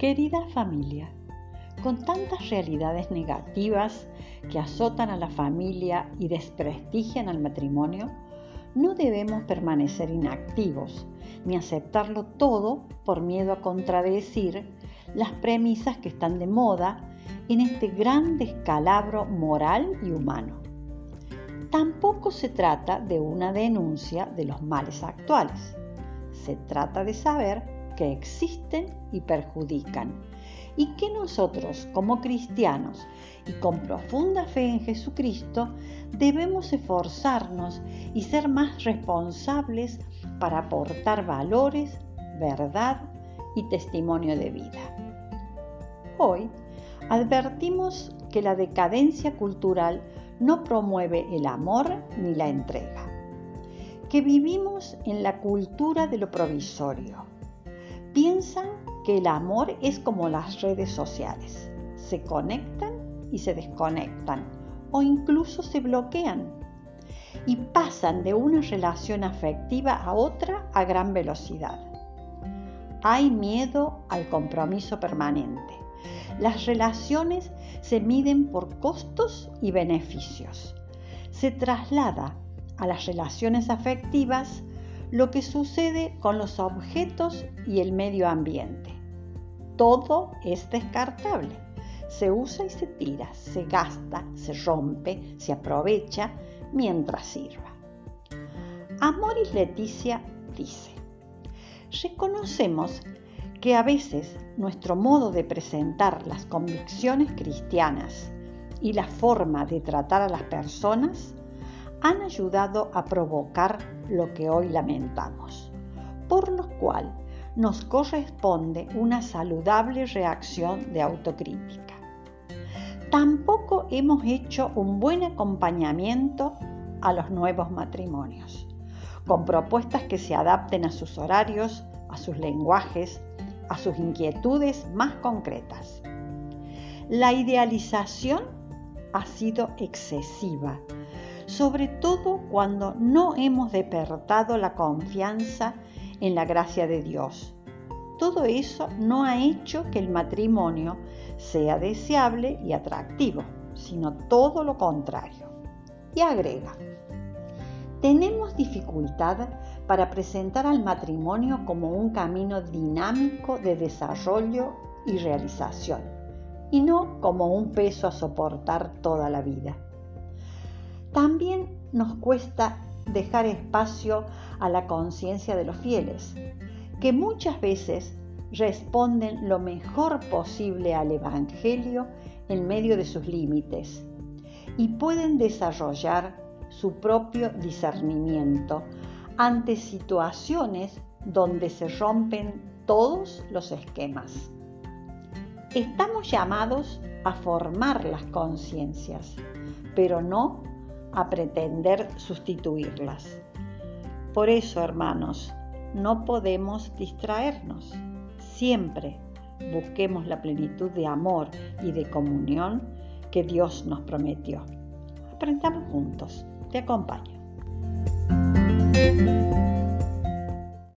Querida familia, con tantas realidades negativas que azotan a la familia y desprestigian al matrimonio, no debemos permanecer inactivos ni aceptarlo todo por miedo a contradecir las premisas que están de moda en este gran descalabro moral y humano. Tampoco se trata de una denuncia de los males actuales. Se trata de saber existen y perjudican, y que nosotros como cristianos y con profunda fe en Jesucristo debemos esforzarnos y ser más responsables para aportar valores, verdad y testimonio de vida. Hoy advertimos que la decadencia cultural no promueve el amor ni la entrega, que vivimos en la cultura de lo provisorio Piensan que el amor es como las redes sociales. Se conectan y se desconectan o incluso se bloquean y pasan de una relación afectiva a otra a gran velocidad. Hay miedo al compromiso permanente. Las relaciones se miden por costos y beneficios. Se traslada a las relaciones afectivas lo que sucede con los objetos y el medio ambiente. Todo es descartable. Se usa y se tira, se gasta, se rompe, se aprovecha mientras sirva. Amoris Leticia dice, reconocemos que a veces nuestro modo de presentar las convicciones cristianas y la forma de tratar a las personas han ayudado a provocar lo que hoy lamentamos, por lo cual nos corresponde una saludable reacción de autocrítica. Tampoco hemos hecho un buen acompañamiento a los nuevos matrimonios, con propuestas que se adapten a sus horarios, a sus lenguajes, a sus inquietudes más concretas. La idealización ha sido excesiva sobre todo cuando no hemos despertado la confianza en la gracia de Dios. Todo eso no ha hecho que el matrimonio sea deseable y atractivo, sino todo lo contrario. Y agrega, tenemos dificultad para presentar al matrimonio como un camino dinámico de desarrollo y realización, y no como un peso a soportar toda la vida. También nos cuesta dejar espacio a la conciencia de los fieles, que muchas veces responden lo mejor posible al Evangelio en medio de sus límites y pueden desarrollar su propio discernimiento ante situaciones donde se rompen todos los esquemas. Estamos llamados a formar las conciencias, pero no a pretender sustituirlas. Por eso, hermanos, no podemos distraernos. Siempre busquemos la plenitud de amor y de comunión que Dios nos prometió. Aprendamos juntos. Te acompaño.